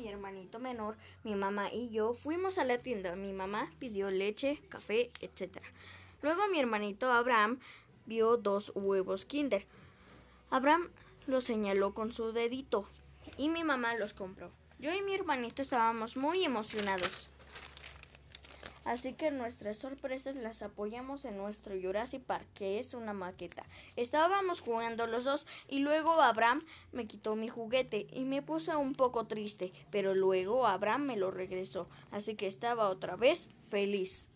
mi hermanito menor, mi mamá y yo fuimos a la tienda. Mi mamá pidió leche, café, etc. Luego mi hermanito Abraham vio dos huevos Kinder. Abraham los señaló con su dedito y mi mamá los compró. Yo y mi hermanito estábamos muy emocionados. Así que nuestras sorpresas las apoyamos en nuestro Jurassic Park, que es una maqueta. Estábamos jugando los dos y luego Abraham me quitó mi juguete y me puse un poco triste, pero luego Abraham me lo regresó, así que estaba otra vez feliz.